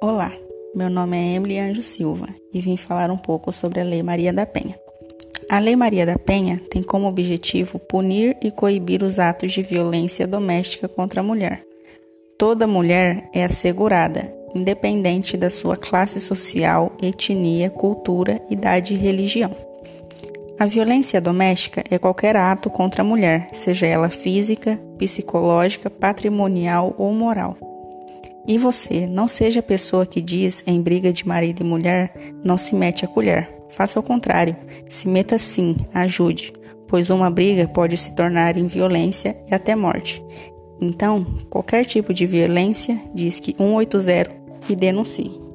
Olá, meu nome é Emily Anjo Silva e vim falar um pouco sobre a Lei Maria da Penha. A Lei Maria da Penha tem como objetivo punir e coibir os atos de violência doméstica contra a mulher. Toda mulher é assegurada, independente da sua classe social, etnia, cultura, idade e religião. A violência doméstica é qualquer ato contra a mulher, seja ela física, psicológica, patrimonial ou moral. E você, não seja a pessoa que diz em briga de marido e mulher, não se mete a colher. Faça o contrário, se meta sim, ajude, pois uma briga pode se tornar em violência e até morte. Então, qualquer tipo de violência, diz que 180 e denuncie.